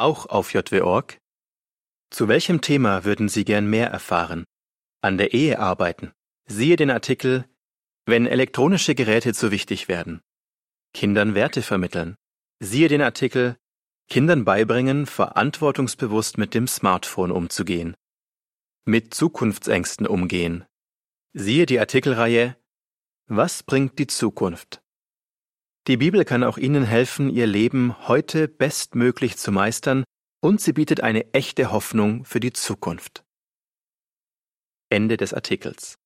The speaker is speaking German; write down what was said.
auch auf jw.org. Zu welchem Thema würden Sie gern mehr erfahren? An der Ehe arbeiten? Siehe den Artikel Wenn elektronische Geräte zu wichtig werden. Kindern Werte vermitteln. Siehe den Artikel Kindern beibringen, verantwortungsbewusst mit dem Smartphone umzugehen. Mit Zukunftsängsten umgehen. Siehe die Artikelreihe Was bringt die Zukunft? Die Bibel kann auch Ihnen helfen, Ihr Leben heute bestmöglich zu meistern und sie bietet eine echte Hoffnung für die Zukunft. Ende des Artikels